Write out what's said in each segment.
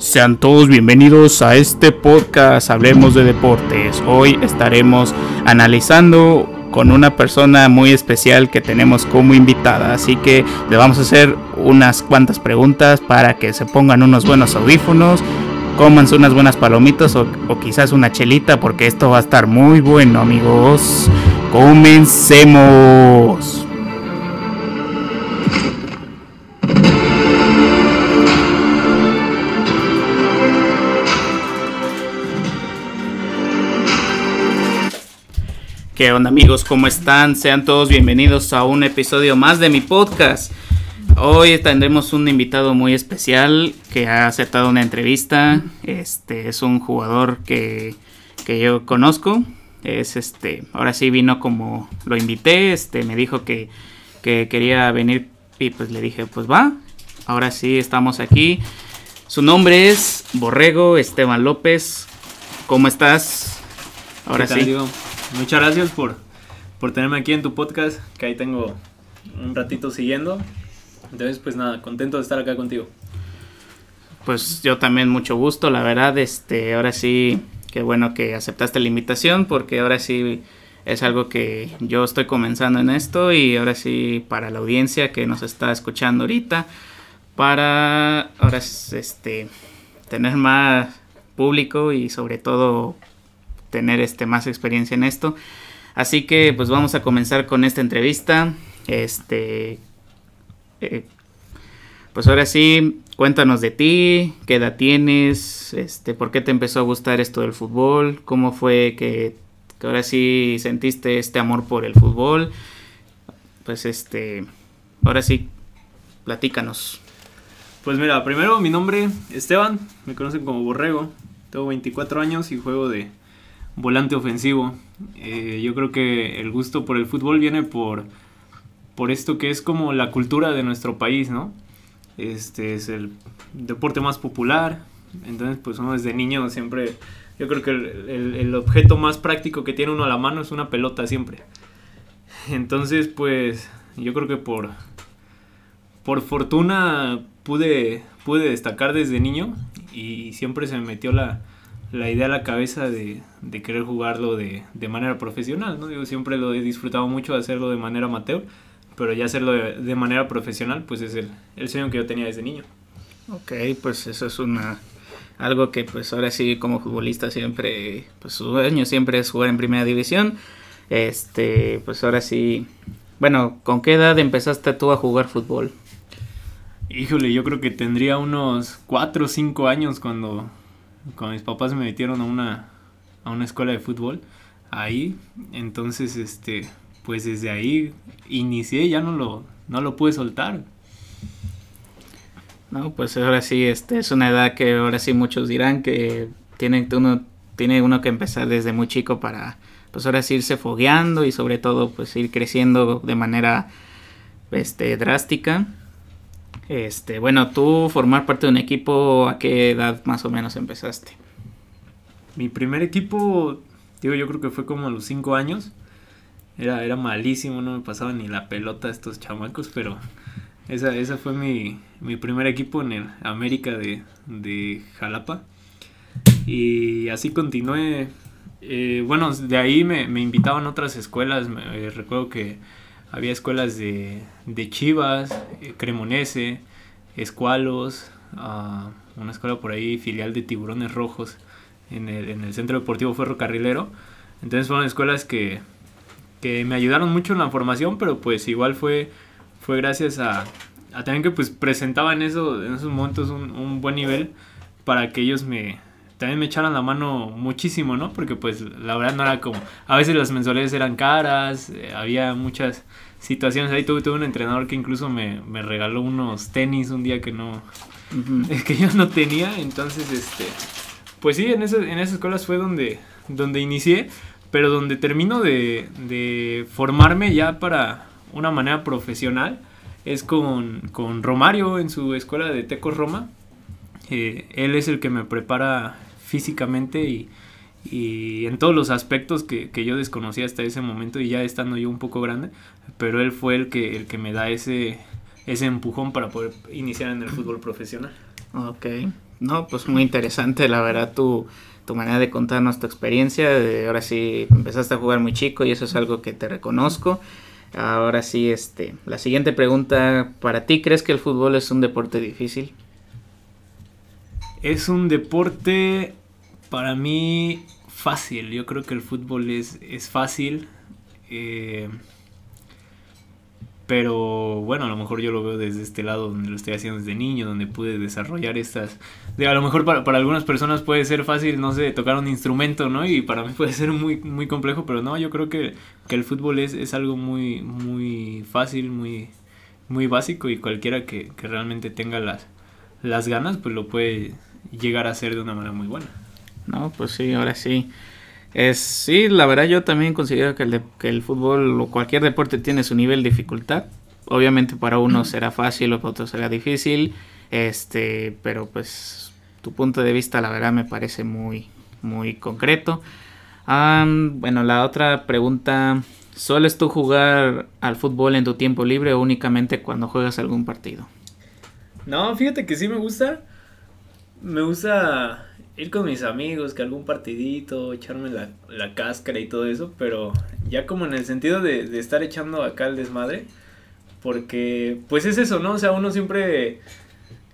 Sean todos bienvenidos a este podcast Hablemos de Deportes. Hoy estaremos analizando con una persona muy especial que tenemos como invitada. Así que le vamos a hacer unas cuantas preguntas para que se pongan unos buenos audífonos, cómanse unas buenas palomitas o, o quizás una chelita porque esto va a estar muy bueno amigos. Comencemos. ¿Qué onda amigos? ¿Cómo están? Sean todos bienvenidos a un episodio más de mi podcast. Hoy tendremos un invitado muy especial que ha aceptado una entrevista. Este es un jugador que, que yo conozco. Es este, ahora sí vino como lo invité, este me dijo que, que quería venir y pues le dije, pues va. Ahora sí estamos aquí. Su nombre es Borrego Esteban López. ¿Cómo estás? Ahora sí. Digo? Muchas gracias por, por tenerme aquí en tu podcast, que ahí tengo un ratito siguiendo. Entonces, pues nada, contento de estar acá contigo. Pues yo también mucho gusto, la verdad, este, ahora sí, qué bueno que aceptaste la invitación, porque ahora sí es algo que yo estoy comenzando en esto y ahora sí para la audiencia que nos está escuchando ahorita, para ahora este tener más público y sobre todo tener este, más experiencia en esto. Así que pues vamos a comenzar con esta entrevista. Este, eh, pues ahora sí, cuéntanos de ti, qué edad tienes, este, por qué te empezó a gustar esto del fútbol, cómo fue que, que ahora sí sentiste este amor por el fútbol. Pues este, ahora sí, platícanos. Pues mira, primero mi nombre Esteban, me conocen como Borrego, tengo 24 años y juego de, volante ofensivo. Eh, yo creo que el gusto por el fútbol viene por, por esto que es como la cultura de nuestro país, ¿no? Este es el deporte más popular, entonces pues uno desde niño siempre, yo creo que el, objeto más práctico que tiene uno a la mano es una pelota siempre. Entonces pues yo creo que por, por fortuna pude, pude destacar desde niño y siempre se me metió la, la idea a la cabeza de, de querer jugarlo de, de, manera profesional, ¿no? Yo siempre lo he disfrutado mucho de hacerlo de manera amateur, pero ya hacerlo de, de manera profesional, pues es el, el, sueño que yo tenía desde niño. Ok, pues eso es una algo que pues ahora sí como futbolista siempre, pues su sueño siempre es jugar en primera división. Este, pues ahora sí, bueno, ¿con qué edad empezaste tú a jugar fútbol? Híjole, yo creo que tendría unos 4 o 5 años cuando, cuando mis papás me metieron a una, a una escuela de fútbol ahí, entonces este pues desde ahí inicié, ya no lo, no lo pude soltar. No, pues ahora sí, este es una edad que ahora sí muchos dirán que tiene uno, tiene uno que empezar desde muy chico para pues ahora irse fogueando y sobre todo pues ir creciendo de manera este drástica. Este, bueno, tú formar parte de un equipo, ¿a qué edad más o menos empezaste? Mi primer equipo, digo, yo creo que fue como a los 5 años. Era, era malísimo, no me pasaba ni la pelota a estos chamacos, pero esa, esa fue mi, mi primer equipo en el América de, de Jalapa. Y así continué. Eh, bueno, de ahí me, me invitaban otras escuelas. Me, eh, recuerdo que había escuelas de, de Chivas, eh, Cremonese, Escualos, uh, una escuela por ahí, filial de Tiburones Rojos en el, en el Centro Deportivo Ferrocarrilero. Entonces fueron escuelas que, que me ayudaron mucho en la formación, pero pues igual fue, fue gracias a, a también que pues presentaban eso, en esos momentos un, un buen nivel para que ellos me, también me echaran la mano muchísimo, ¿no? Porque pues la verdad no era como, a veces las mensualidades eran caras, eh, había muchas situaciones ahí, tuve, tuve, un entrenador que incluso me, me, regaló unos tenis un día que no, uh -huh. que yo no tenía, entonces este, pues sí, en, ese, en esas escuelas fue donde, donde inicié, pero donde termino de, de formarme ya para una manera profesional es con, con Romario en su escuela de Tecos Roma. Eh, él es el que me prepara físicamente y, y en todos los aspectos que, que, yo desconocía hasta ese momento y ya estando yo un poco grande, pero él fue el que, el que me da ese, ese empujón para poder iniciar en el fútbol profesional. Ok, No, pues muy interesante, la verdad, tu, tu manera de contarnos tu experiencia. De, ahora sí, empezaste a jugar muy chico y eso es algo que te reconozco. Ahora sí, este, la siguiente pregunta, ¿para ti crees que el fútbol es un deporte difícil? Es un deporte para mí fácil. Yo creo que el fútbol es, es fácil. Eh, pero bueno, a lo mejor yo lo veo desde este lado donde lo estoy haciendo desde niño, donde pude desarrollar estas... A lo mejor para, para, algunas personas puede ser fácil, no sé, tocar un instrumento, ¿no? Y para mí puede ser muy, muy complejo, pero no, yo creo que, que el fútbol es, es, algo muy, muy fácil, muy, muy básico y cualquiera que, que realmente tenga las, las ganas, pues lo puede llegar a hacer de una manera muy buena. No, pues sí, ahora sí. Es, sí, la verdad yo también considero que el, de, que el fútbol o cualquier deporte tiene su nivel de dificultad. Obviamente para uno será fácil o para otro será difícil. Este, pero pues tu punto de vista la verdad me parece muy, muy concreto. Um, bueno, la otra pregunta, ¿sueles tú jugar al fútbol en tu tiempo libre o únicamente cuando juegas algún partido? No, fíjate que sí me gusta. Me gusta ir con mis amigos, que algún partidito, echarme la, la cáscara y todo eso, pero ya como en el sentido de, de, estar echando acá el desmadre, porque pues es eso, ¿no? O sea, uno siempre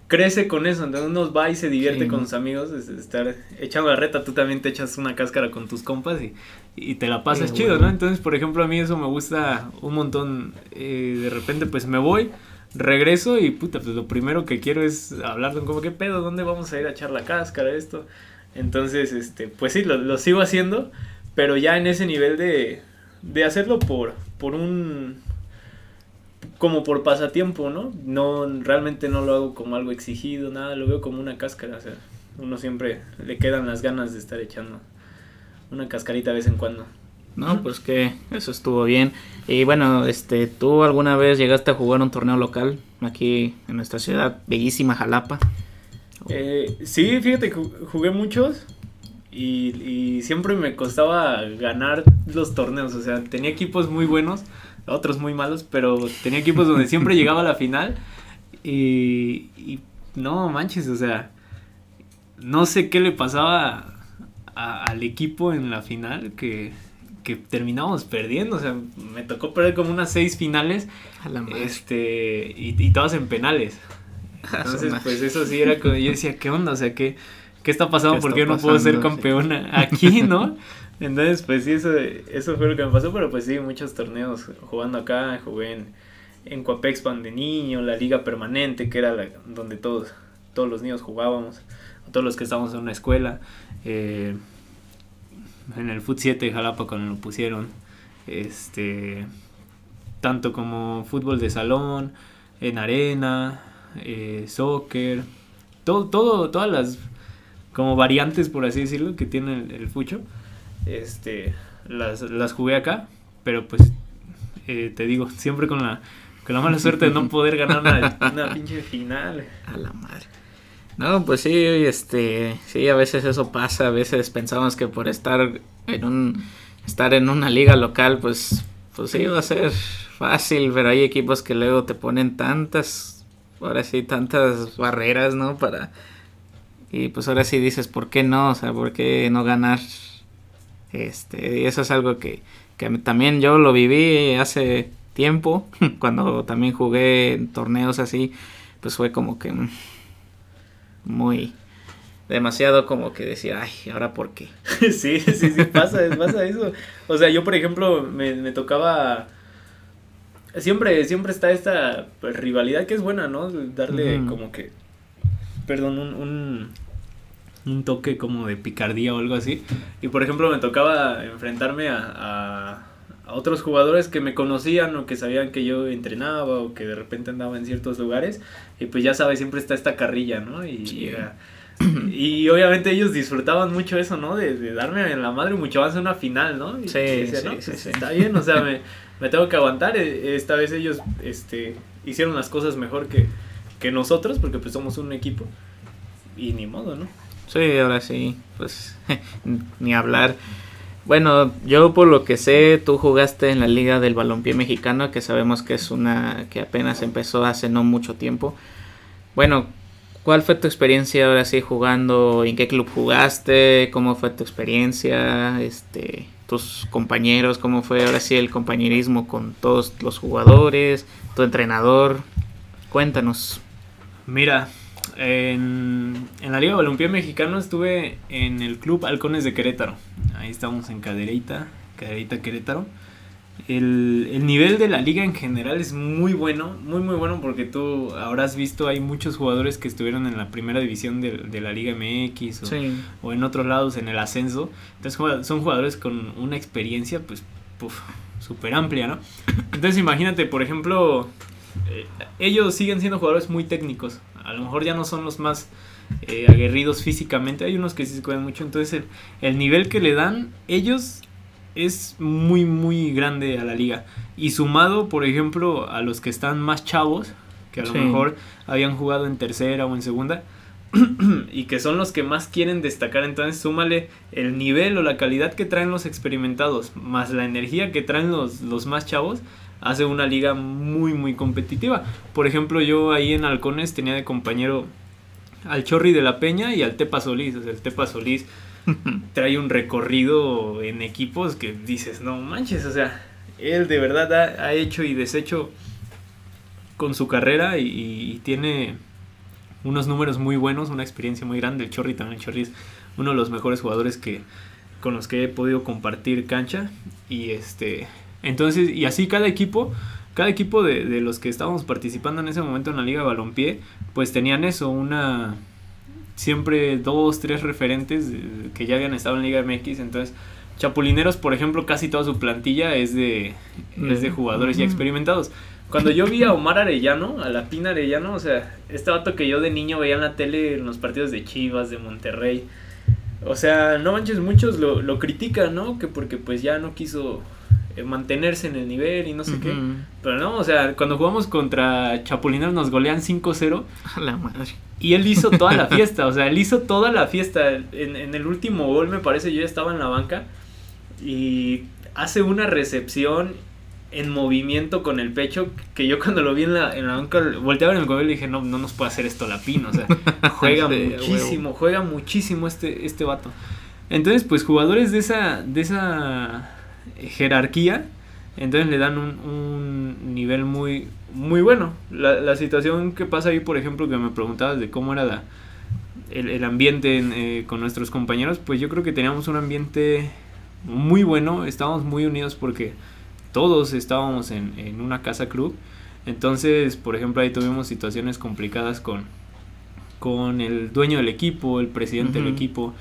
crece con eso, entonces uno va y se divierte sí. con sus amigos, es estar echando la reta, tú también te echas una cáscara con tus compas y, y te la pasas sí, chido, bueno. ¿no? Entonces, por ejemplo, a mí eso me gusta un montón, eh, de repente pues me voy regreso y puta, pues lo primero que quiero es hablar de como qué pedo, dónde vamos a ir a echar la cáscara, esto. Entonces, este, pues sí, lo, lo sigo haciendo, pero ya en ese nivel de, de hacerlo por, por un, como por pasatiempo, ¿no? No, realmente no lo hago como algo exigido, nada, lo veo como una cáscara, o sea, uno siempre le quedan las ganas de estar echando una cascarita de vez en cuando. No, pues que eso estuvo bien. Y bueno, este, ¿tú alguna vez llegaste a jugar un torneo local aquí en nuestra ciudad, bellísima Jalapa? Eh, sí, fíjate, jugué muchos y, y, siempre me costaba ganar los torneos. O sea, tenía equipos muy buenos, otros muy malos, pero tenía equipos donde siempre llegaba a la final y, y no manches, o sea, no sé qué le pasaba a, al equipo en la final que que terminamos perdiendo, o sea, me tocó perder como unas seis finales, este, y, y, todas en penales. Entonces, pues eso sí era como, yo decía, ¿qué onda? O sea, ¿qué, qué está pasando? ¿Qué ¿Por qué no puedo ser campeona sí. aquí, no? Entonces, pues sí, eso, eso fue lo que me pasó, pero pues sí, muchos torneos jugando acá, jugué en, en Coapexpan de niño, la liga permanente, que era la, donde todos, todos los niños jugábamos, todos los que estábamos en una escuela, eh, en el Foot 7 de Jalapa cuando lo pusieron. Este tanto como fútbol de salón, en arena, eh, soccer, todo, todo, todas las como variantes por así decirlo que tiene el, el fucho. Este las, las jugué acá, pero pues eh, te digo, siempre con la, con la mala suerte de no poder ganar una, una pinche final. A la madre. No, pues sí, este, sí, a veces eso pasa, a veces pensamos que por estar en un, estar en una liga local, pues, pues sí, va a ser fácil, pero hay equipos que luego te ponen tantas, ahora sí, tantas barreras, ¿no? Para, y pues ahora sí dices, ¿por qué no? O sea, ¿por qué no ganar? Este, y eso es algo que, que también yo lo viví hace tiempo, cuando también jugué en torneos así, pues fue como que muy demasiado como que decir, ay, ¿ahora por qué? sí, sí, sí, pasa, pasa eso. O sea, yo, por ejemplo, me, me tocaba... Siempre, siempre está esta pues, rivalidad que es buena, ¿no? Darle mm. como que, perdón, un, un, un, toque como de picardía o algo así. Y, por ejemplo, me tocaba enfrentarme a, a, a otros jugadores que me conocían o que sabían que yo entrenaba o que de repente andaba en ciertos lugares. Y pues ya sabes, siempre está esta carrilla, ¿no? Y, sí. y obviamente ellos disfrutaban mucho eso, ¿no? De, de, darme en la madre mucho más en una final, ¿no? Y sí, decía, sí, no, sí, pues, sí, está bien, o sea, me, me, tengo que aguantar. E, Esta vez ellos este, hicieron las cosas mejor que, que nosotros, porque pues somos un equipo. Y ni modo, ¿no? Sí, ahora sí, pues ni hablar. Bueno, yo por lo que sé, tú jugaste en la Liga del Balompié Mexicano, que sabemos que es una que apenas empezó hace no mucho tiempo. Bueno, ¿Cuál fue tu experiencia ahora sí jugando? ¿En qué club jugaste? ¿Cómo fue tu experiencia? Este, tus compañeros, ¿cómo fue ahora sí el compañerismo con todos los jugadores? ¿Tu entrenador? Cuéntanos. Mira, en, en la Liga Balompié Mexicano estuve en el Club Halcones de Querétaro. Ahí estamos en Cadereyta, Cadereyta Querétaro el, el, nivel de la liga en general es muy bueno, muy muy bueno porque tú habrás visto hay muchos jugadores que estuvieron en la primera división de, de la Liga MX o, o, en otros lados en el ascenso. Entonces son jugadores con una experiencia pues súper amplia, ¿no? Entonces imagínate, por ejemplo, eh, ellos siguen siendo jugadores muy técnicos. A lo mejor ya no son los más eh, aguerridos físicamente, hay unos que sí se cuidan mucho. Entonces el, el nivel que le dan ellos es muy, muy grande a la liga. Y sumado, por ejemplo, a los que están más chavos, que a lo mejor habían jugado en tercera o en segunda, y que son los que más quieren destacar, entonces súmale el nivel o la calidad que traen los experimentados, más la energía que traen los, los más chavos, hace una liga muy, muy competitiva. Por ejemplo, yo ahí en Halcones tenía de compañero al Chorri de la Peña y al Tepa Solís. O sea, el Tepa Solís trae un recorrido en equipos que dices, no manches, o sea, él de verdad ha, hecho y deshecho con su carrera y, tiene unos números muy buenos, una experiencia muy grande. El Chorri también, el Chorri es uno de los mejores jugadores que con los que he podido compartir cancha y este entonces y así cada equipo cada equipo de, de los que estábamos participando en ese momento en la liga de balompié pues tenían eso una siempre dos, tres referentes que ya habían estado en Liga MX. Entonces, Chapulineros, por ejemplo, casi toda su plantilla es de, es de jugadores ya experimentados. Cuando yo vi a Omar Arellano, a la Pina Arellano, o sea, este vato que yo de niño veía en la tele en los partidos de Chivas, de Monterrey. O sea, no manches, muchos lo, lo critican, ¿no? Que porque pues ya no quiso mantenerse en el nivel y no sé qué. Pero no, o sea, cuando jugamos contra Chapulineros nos golean 5-0. La madre. Y él hizo toda la fiesta, o sea, él hizo toda la fiesta. En, en, el último gol, me parece, yo ya estaba en la banca y hace una recepción en movimiento con el pecho que yo cuando lo vi en la, en la banca volteaba en el gol y dije, no, no nos puede hacer esto la pino, o sea, juega muchísimo, juega muchísimo este, este vato. Entonces, pues jugadores de esa, de esa jerarquía, entonces le dan un, un nivel muy, muy bueno. La, la, situación que pasa ahí, por ejemplo, que me preguntabas de cómo era la, el, el ambiente eh, con nuestros compañeros, pues yo creo que teníamos un ambiente muy bueno, estábamos muy unidos porque todos estábamos en, en una casa club. Entonces, por ejemplo, ahí tuvimos situaciones complicadas con, con el dueño del equipo, el presidente del equipo.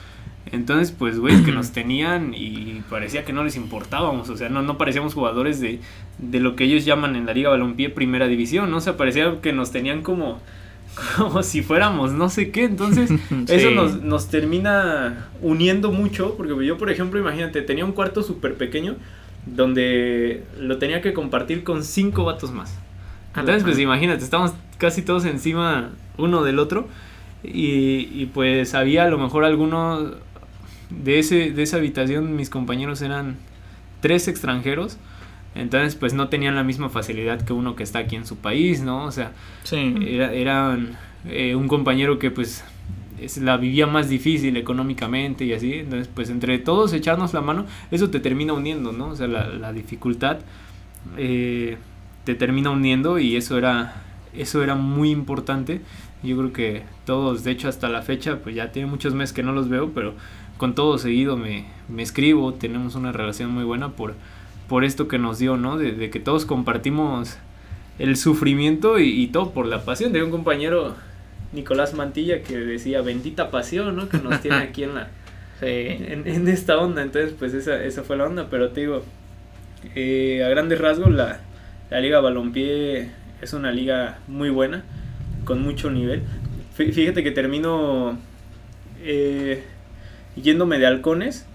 Entonces, pues, güey, que nos tenían y parecía que no les importábamos, o sea, no, no parecíamos jugadores de, de lo que ellos llaman en la Liga Balompié Primera División, ¿no? O sea, parecía que nos tenían como, como si fuéramos no sé qué, entonces eso nos, nos termina uniendo mucho, porque yo, por ejemplo, imagínate, tenía un cuarto súper pequeño donde lo tenía que compartir con cinco vatos más. Entonces, pues imagínate, estamos casi todos encima uno del otro. Y, y, pues había a lo mejor algunos de, ese, de esa habitación mis compañeros eran tres extranjeros. Entonces, pues no tenían la misma facilidad que uno que está aquí en su país, ¿no? O sea, era, eran eh, un compañero que pues la vivía más difícil económicamente y así. Entonces, pues entre todos echarnos la mano, eso te termina uniendo, ¿no? O sea, la, la dificultad eh, te termina uniendo y eso era, eso era muy importante. Yo creo que todos, de hecho, hasta la fecha, pues ya tiene muchos meses que no los veo, pero con todo seguido me, me escribo, tenemos una relación muy buena por, por esto que nos dio, ¿no? De, que todos compartimos el sufrimiento y, todo por la pasión. De un compañero, Nicolás Mantilla, que decía, bendita pasión, ¿no? Que nos tiene aquí en la... En, esta onda, entonces pues esa, esa fue la onda, pero te digo, eh, a grandes rasgos la, la Liga Balompié es una liga muy buena, con mucho nivel. Fíjate que termino eh, yéndome de halcones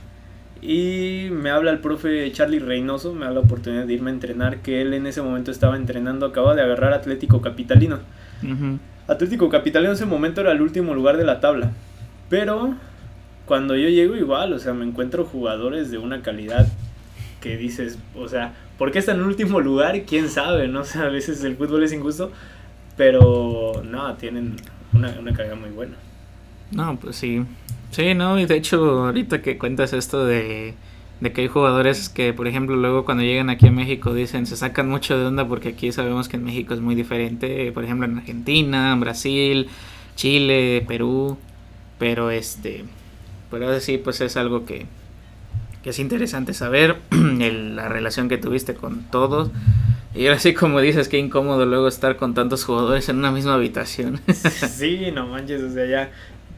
y me habla el profe Charlie Reynoso, me da la oportunidad de irme a entrenar, que él en ese momento estaba entrenando, acaba de agarrar Atlético Capitalino. Atlético Capitalino en ese momento era el último lugar de la tabla, pero cuando yo llego igual, o sea, me encuentro jugadores de una calidad que dices, o sea, ¿por qué está en el último lugar? ¿Quién sabe? No sé, a veces el fútbol es injusto, pero no, tienen una, una carrera muy buena. No, pues sí. Sí, no, y de hecho, ahorita que cuentas esto de, de que hay jugadores que, por ejemplo, luego cuando llegan aquí a México dicen, se sacan mucho de onda porque aquí sabemos que en México es muy diferente, por ejemplo, en Argentina, en Brasil, Chile, Perú, pero este, pero sí, pues es algo que, que es interesante saber, la relación que tuviste con todos. Y ahora sí, como dices, qué incómodo luego estar con tantos jugadores en una misma habitación. sí, no manches, o sea, ya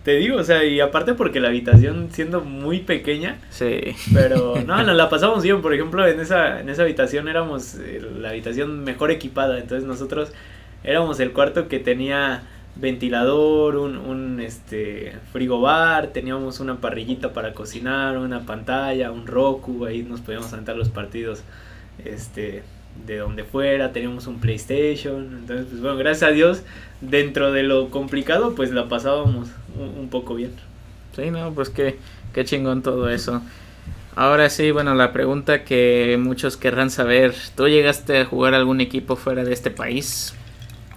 te digo, o sea, y aparte porque la habitación siendo muy pequeña. Sí. Pero no, nos la pasamos bien. Por ejemplo, en esa, en esa habitación éramos eh, la habitación mejor equipada. Entonces nosotros éramos el cuarto que tenía ventilador, un, un este frigobar, teníamos una parrillita para cocinar, una pantalla, un Roku, ahí nos podíamos sentar los partidos este de donde fuera, teníamos un PlayStation, entonces pues bueno, gracias a Dios, dentro de lo complicado, pues la pasábamos un, poco bien. Sí, no, pues qué, qué chingón todo eso. Ahora sí, bueno, la pregunta que muchos querrán saber, ¿tú llegaste a jugar algún equipo fuera de este país?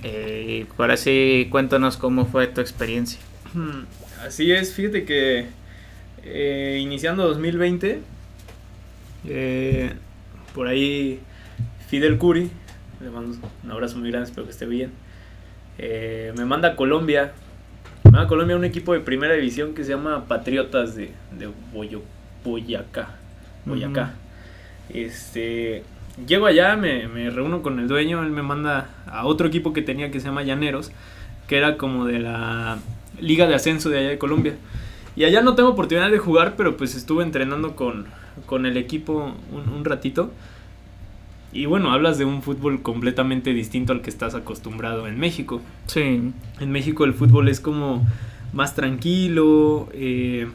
Eh, ahora sí, cuéntanos cómo fue tu experiencia. Hmm, así es, fíjate que eh, iniciando 2020, eh, por ahí Fidel Curi, le mando un abrazo muy grande, espero que esté bien. Eh, me manda a Colombia, me manda a Colombia un equipo de primera división que se llama Patriotas de, de Boyacá. Boyacá. Este, llego allá, me, me, reúno con el dueño, él me manda a otro equipo que tenía que se llama Llaneros, que era como de la liga de ascenso de allá de Colombia. Y allá no tengo oportunidad de jugar, pero pues estuve entrenando con, con el equipo un, un ratito. Y bueno, hablas de un fútbol completamente distinto al que estás acostumbrado en México. Sí. En México el fútbol es como más tranquilo, eh,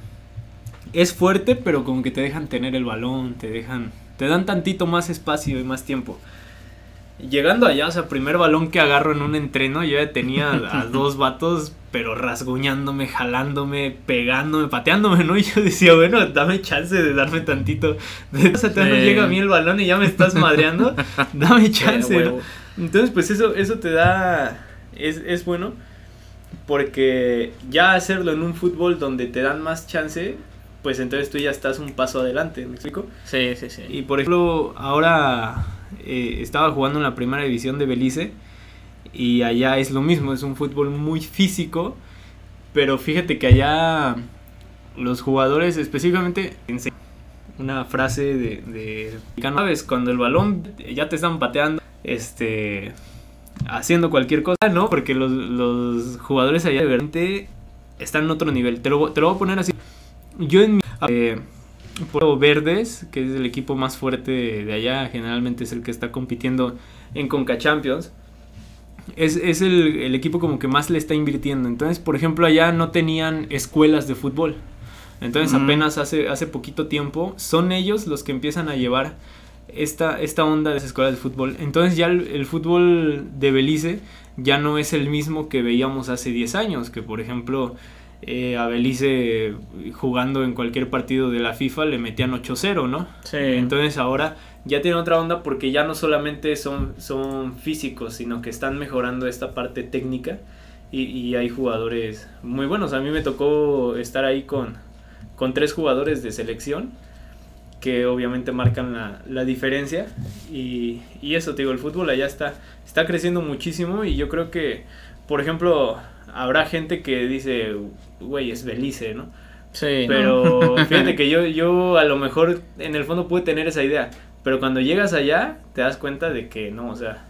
es fuerte, pero como que te dejan tener el balón, te dejan, te dan tantito más espacio y más tiempo. Llegando allá, o sea, primer balón que agarro en un entreno, yo ya tenía a dos vatos, pero rasguñándome, jalándome, pegándome, pateándome, ¿no? Y yo decía, bueno, dame chance de darme tantito. O sea, no llega a mí el balón y ya me estás madreando. dame chance, ¿no? Entonces, pues eso, eso te da. Es, es bueno. Porque ya hacerlo en un fútbol donde te dan más chance, pues entonces tú ya estás un paso adelante, ¿me explico? Sí, sí, sí. Y por ejemplo, ahora eh, estaba jugando en la primera división de Belice y allá es lo mismo, es un fútbol muy físico, pero fíjate que allá los jugadores específicamente una frase de, de sabes cuando el balón ya te están pateando este haciendo cualquier cosa no porque los, los jugadores allá de verdad están en otro nivel. Te lo, te lo voy a poner así. Yo en mi eh, Verdes, que es el equipo más fuerte de allá, generalmente es el que está compitiendo en Conca Champions. Es, es el, el, equipo como que más le está invirtiendo. Entonces, por ejemplo, allá no tenían escuelas de fútbol. Entonces, apenas hace, hace poquito tiempo, son ellos los que empiezan a llevar esta, esta onda de las escuelas de fútbol. Entonces, ya el, el, fútbol de Belice ya no es el mismo que veíamos hace 10 años, que por ejemplo eh, a Belice jugando en cualquier partido de la FIFA le metían 8-0, ¿no? Sí. Entonces ahora ya tiene otra onda porque ya no solamente son, son físicos, sino que están mejorando esta parte técnica y, y hay jugadores muy buenos. A mí me tocó estar ahí con, con tres jugadores de selección que obviamente marcan la, la diferencia y, y, eso, te digo, el fútbol allá está, está creciendo muchísimo y yo creo que, por ejemplo, habrá gente que dice, güey, es Belice, ¿no? Sí. Pero fíjate que yo, yo a lo mejor en el fondo pude tener esa idea, pero cuando llegas allá te das cuenta de que no, o sea,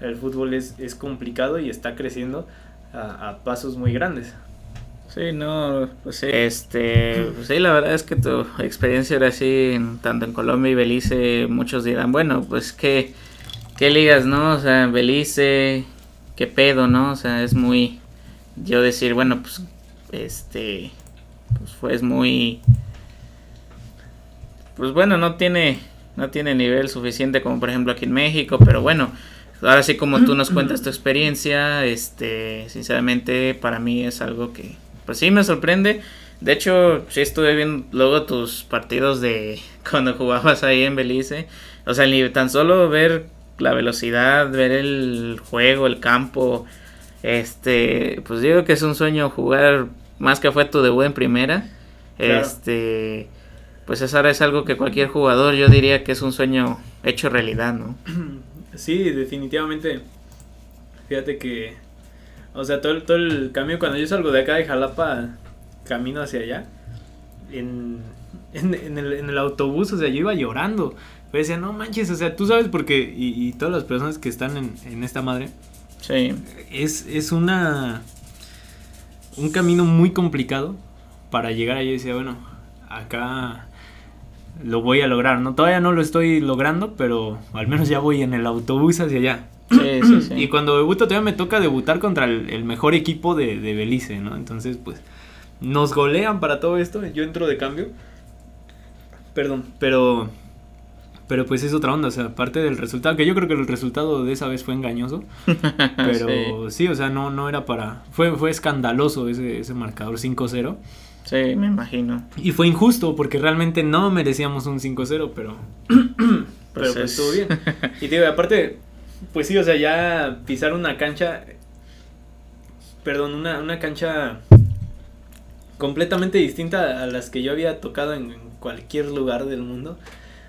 el fútbol es, es complicado y está creciendo a, a pasos muy grandes. Sí, no, pues sí. Este, pues sí, la verdad es que tu experiencia era así, tanto en Colombia y Belice, muchos dirán, bueno, pues qué, qué ligas, ¿no? O sea, Belice, qué pedo, ¿no? O sea, es muy, yo decir, bueno, pues este pues fue muy pues bueno, no tiene no tiene nivel suficiente como por ejemplo aquí en México, pero bueno, ahora sí como tú nos cuentas tu experiencia, este sinceramente para mí es algo que pues sí me sorprende. De hecho, sí estuve viendo luego tus partidos de cuando jugabas ahí en Belice. O sea, ni tan solo ver la velocidad, ver el juego, el campo, Este, pues digo que es un sueño jugar más que fue tu debut en primera. Este, pues eso ahora es algo que cualquier jugador yo diría que es un sueño hecho realidad, ¿no? Sí, definitivamente. Fíjate que, o sea, todo, todo el cambio, cuando yo salgo de acá de Jalapa, camino hacia allá, en, en, el, en el autobús, o sea, yo iba llorando. Pero decía, no manches, o sea, tú sabes porque, y, y todas las personas que están en, en esta madre, Sí. es, es una, un camino muy complicado para llegar allá y decía, bueno, acá lo voy a lograr, ¿no? Todavía no lo estoy logrando, pero al menos ya voy en el autobús hacia allá. Sí, sí, sí. Y cuando debuto todavía me toca debutar contra el, el mejor equipo de, de, Belice, ¿no? Entonces, pues, nos golean para todo esto, yo entro de cambio. Perdón, pero... Pero pues es otra onda, o sea, aparte del resultado, que yo creo que el resultado de esa vez fue engañoso. Pero sí, sí o sea, no, no era para... Fue, fue escandaloso ese, ese marcador 5-0. Sí, me imagino. Y fue injusto porque realmente no merecíamos un 5-0, pero. pero pues, pues estuvo bien. Y digo, aparte, pues sí, o sea, ya pisar una cancha. Perdón, una, una cancha completamente distinta a las que yo había tocado en, cualquier lugar del mundo.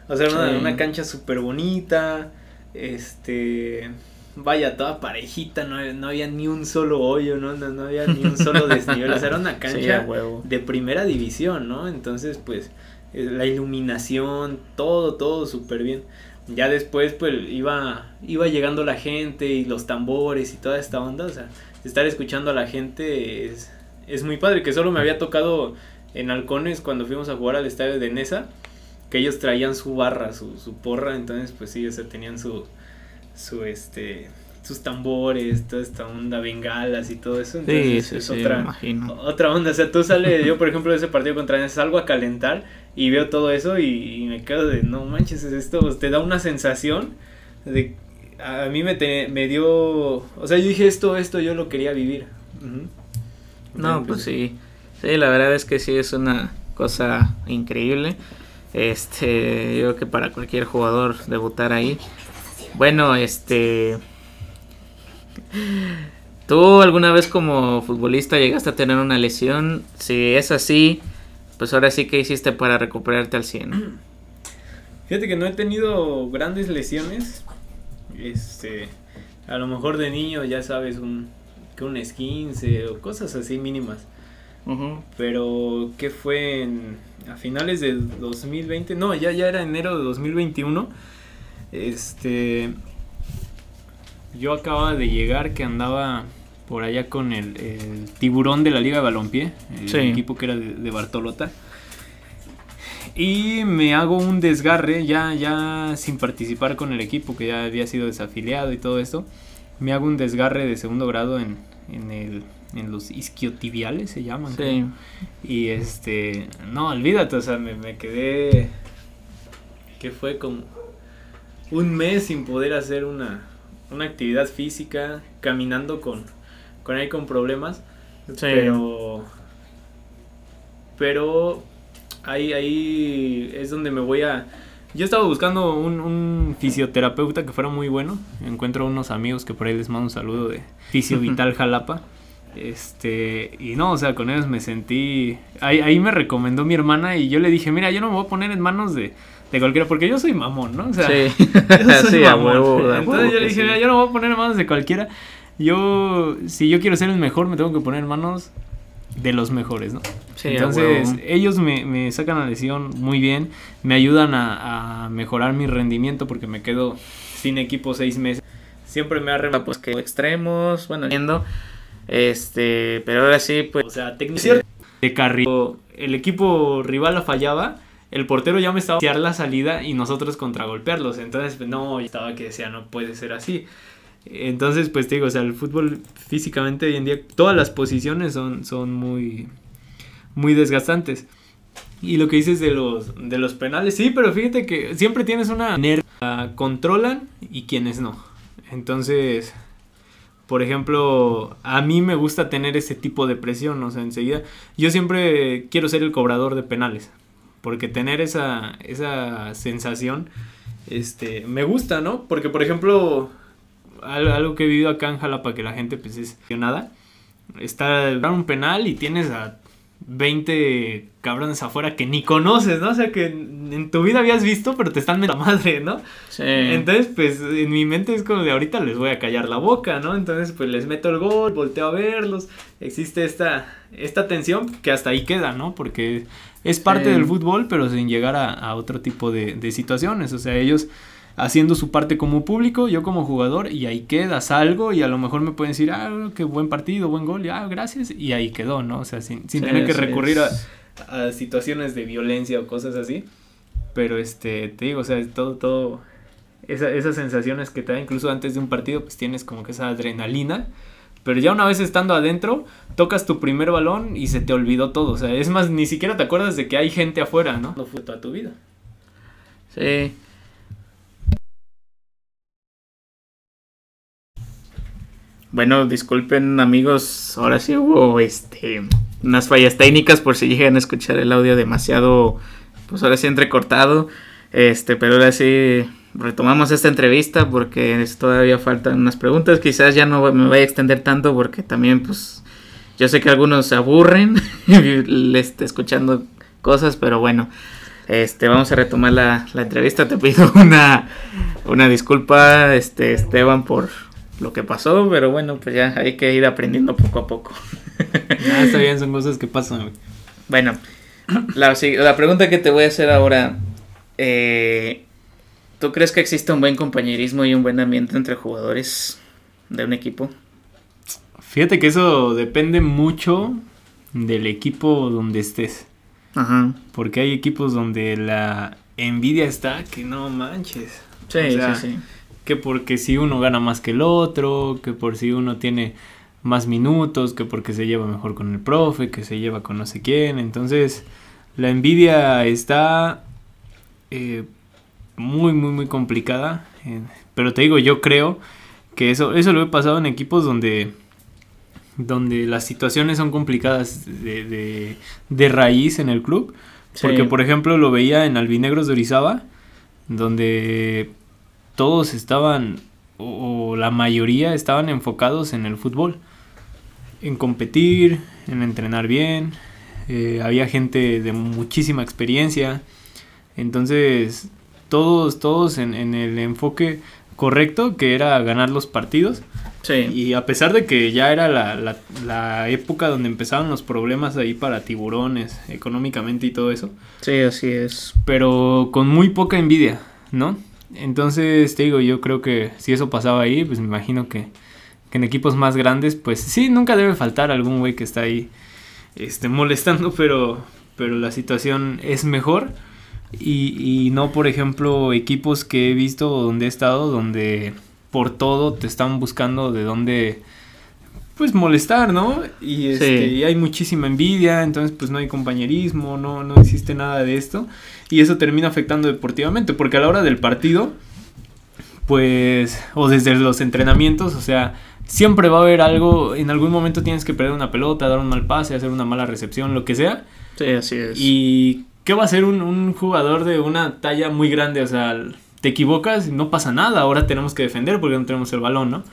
O sea, una, sí. una cancha súper bonita. Este vaya, toda parejita, no, no, había ni un solo hoyo, ¿no? No, no había ni un solo desnivel, o sea, era una cancha sí, de primera división, ¿no? Entonces, pues, eh, la iluminación, todo, todo súper bien. Ya después, pues, iba, iba llegando la gente y los tambores y toda esta onda, o sea, estar escuchando a la gente es, es muy padre, que solo me había tocado en Halcones cuando fuimos a jugar al estadio de Nesa, que ellos traían su barra, su, su porra, entonces, pues sí, o sea, tenían su su este sus tambores, toda esta onda, bengalas y todo eso. Entonces sí, sí, es sí, otra, otra onda. O sea, tú sales, yo por ejemplo de ese partido contra Nes, salgo a calentar y veo todo eso y, y, me quedo de, no manches, esto te da una sensación de... A mí me, te, me dio... O sea, yo dije esto, esto yo lo quería vivir. Uh -huh. No, pues sí. Sí, la verdad es que sí es una cosa increíble. Este, yo creo que para cualquier jugador debutar ahí bueno, este. ¿Tú alguna vez como futbolista llegaste a tener una lesión? Si es así, pues ahora sí que hiciste para recuperarte al 100. Fíjate que no he tenido grandes lesiones. Este, a lo mejor de niño ya sabes un que un esquince o cosas así mínimas. Uh -huh. Pero ¿qué fue en, a finales de 2020? No, ya ya era enero de 2021 este. Yo acababa de llegar que andaba por allá con el, el tiburón de la Liga de Balompié, el sí. equipo que era de, de, Bartolota. Y me hago un desgarre, ya, ya sin participar con el equipo, que ya había sido desafiliado y todo esto. Me hago un desgarre de segundo grado en, en, el, en los isquiotibiales, se llaman. Sí. Creo. Y este, no, olvídate, o sea, me, me quedé. ¿Qué fue? Como un mes sin poder hacer una, una actividad física, caminando con, con ahí con problemas. Sí. Pero. Pero ahí, ahí es donde me voy a. Yo estaba buscando un, un, fisioterapeuta que fuera muy bueno. Encuentro unos amigos que por ahí les mando un saludo de Fisio Vital Jalapa. Este, y no, o sea, con ellos me sentí. Ahí, ahí me recomendó mi hermana y yo le dije: Mira, yo no me voy a poner en manos de de cualquiera, porque yo soy mamón, ¿no? O sea, sí, a huevo, a Entonces yo le dije, sí. mira, yo no voy a poner en manos de cualquiera. Yo, si yo quiero ser el mejor, me tengo que poner en manos de los mejores, ¿no? Sí, Entonces, ellos me, me, sacan la lesión muy bien, me ayudan a, a, mejorar mi rendimiento porque me quedo sin equipo seis meses. Siempre me ha pues que extremos, bueno, entiendo. Este, pero ahora sí, pues. O sea, técnicamente de carril. El equipo rival fallaba el portero ya me estaba a la salida y nosotros contragolpearlos. Entonces, pues, no, estaba que decía, no puede ser así. Entonces, pues te digo, o sea, el fútbol físicamente hoy en día, todas las posiciones son, son muy, muy desgastantes. Y lo que dices de los, de los penales, sí, pero fíjate que siempre tienes una nerva, controlan y quienes no. Entonces, por ejemplo, a mí me gusta tener ese tipo de presión, o sea, enseguida, yo siempre quiero ser el cobrador de penales. Porque tener esa, esa sensación este, me gusta, ¿no? Porque, por ejemplo, algo, que he vivido acá en Jalapa que la gente pues es nada. Está un penal y tienes a 20 cabrones afuera que ni conoces, ¿no? O sea, que en tu vida habías visto, pero te están metiendo la madre, ¿no? Sí. Entonces, pues, en mi mente es como de ahorita les voy a callar la boca, ¿no? Entonces, pues, les meto el gol, volteo a verlos. Existe esta, esta tensión que hasta ahí queda, ¿no? Porque es parte del fútbol, pero sin llegar a, otro tipo de, de situaciones. O sea, ellos haciendo su parte como público, yo como jugador, y ahí queda, salgo y a lo mejor me pueden decir, ah, qué buen partido, buen gol, y ah, gracias, y ahí quedó, ¿no? O sea, sin, sin tener que recurrir a, situaciones de violencia o cosas así. Pero este, te digo, o sea, todo, todo, esa, esas sensaciones que te da incluso antes de un partido, pues tienes como que esa adrenalina. Pero ya una vez estando adentro, tocas tu primer balón y se te olvidó todo. O sea, es más, ni siquiera te acuerdas de que hay gente afuera, ¿no? No fue toda tu vida. Sí. Bueno, disculpen amigos, ahora sí hubo este unas fallas técnicas por si llegan a escuchar el audio demasiado, pues ahora sí entrecortado, este, pero ahora sí retomamos esta entrevista porque todavía faltan unas preguntas, quizás ya no me voy a extender tanto porque también pues yo sé que algunos se aburren este, escuchando cosas, pero bueno, este, vamos a retomar la, la entrevista. Te pido una, una disculpa, este, Esteban, por, lo que pasó, pero bueno, pues ya hay que ir aprendiendo poco a poco. Ah, está bien, son cosas que pasan. Bueno, la, la, pregunta que te voy a hacer ahora, eh, ¿tú crees que existe un buen compañerismo y un buen ambiente entre jugadores de un equipo? Fíjate que eso depende mucho del equipo donde estés. Ajá. Porque hay equipos donde la envidia está que no manches. Sí, sí, sí que porque si uno gana más que el otro, que por si uno tiene más minutos, que porque se lleva mejor con el profe, que se lleva con no sé quién. Entonces, la envidia está eh, muy, muy, muy complicada. Eh, pero te digo, yo creo que eso, eso lo he pasado en equipos donde, donde las situaciones son complicadas de, de, raíz en el club. Porque, por ejemplo, lo veía en Albinegros de Orizaba, donde todos estaban, o, la mayoría estaban enfocados en el fútbol, en competir, en entrenar bien, eh, había gente de muchísima experiencia, entonces todos, todos en, el enfoque correcto que era ganar los partidos. Sí. Y a pesar de que ya era la, la, la, época donde empezaban los problemas ahí para tiburones, económicamente y todo eso. Sí, así es. Pero con muy poca envidia, ¿no? Entonces, te digo, yo creo que si eso pasaba ahí, pues me imagino que, en equipos más grandes, pues sí, nunca debe faltar algún güey que está ahí este, molestando, pero, pero la situación es mejor. Y, y no, por ejemplo, equipos que he visto donde he estado, donde por todo te están buscando de dónde pues molestar, ¿no? Y, este, y hay muchísima envidia, entonces pues no hay compañerismo, no, no existe nada de esto. Y eso termina afectando deportivamente, porque a la hora del partido, pues, o desde los entrenamientos, o sea, siempre va a haber algo, en algún momento tienes que perder una pelota, dar un mal pase, hacer una mala recepción, lo que sea. Sí, así es. Y ¿qué va a hacer un, un jugador de una talla muy grande? O sea, te equivocas no pasa nada, ahora tenemos que defender porque no tenemos el balón, ¿no?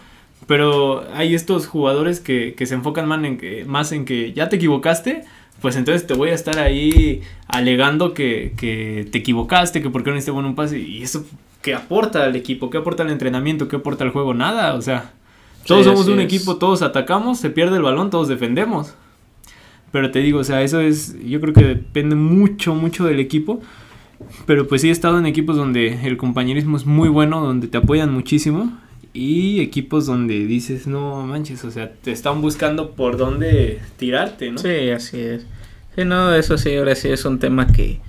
Pero hay estos jugadores que, que se enfocan más en, que, más en que ya te equivocaste, pues entonces te voy a estar ahí alegando que, que te equivocaste, que por qué no hiciste bueno un pase. Y eso, ¿qué aporta al equipo? ¿Qué aporta al entrenamiento? ¿Qué aporta al juego? Nada, o sea, todos somos un equipo, todos atacamos, se pierde el balón, todos defendemos. Pero te digo, o sea, eso es, yo creo que depende mucho, mucho del equipo. Pero pues sí he estado en equipos donde el compañerismo es muy bueno, donde te apoyan muchísimo y equipos donde dices, no manches, o sea, te están buscando por dónde tirarte, ¿no? Sí, así es. Sí, no, eso sí, ahora sí es un tema que,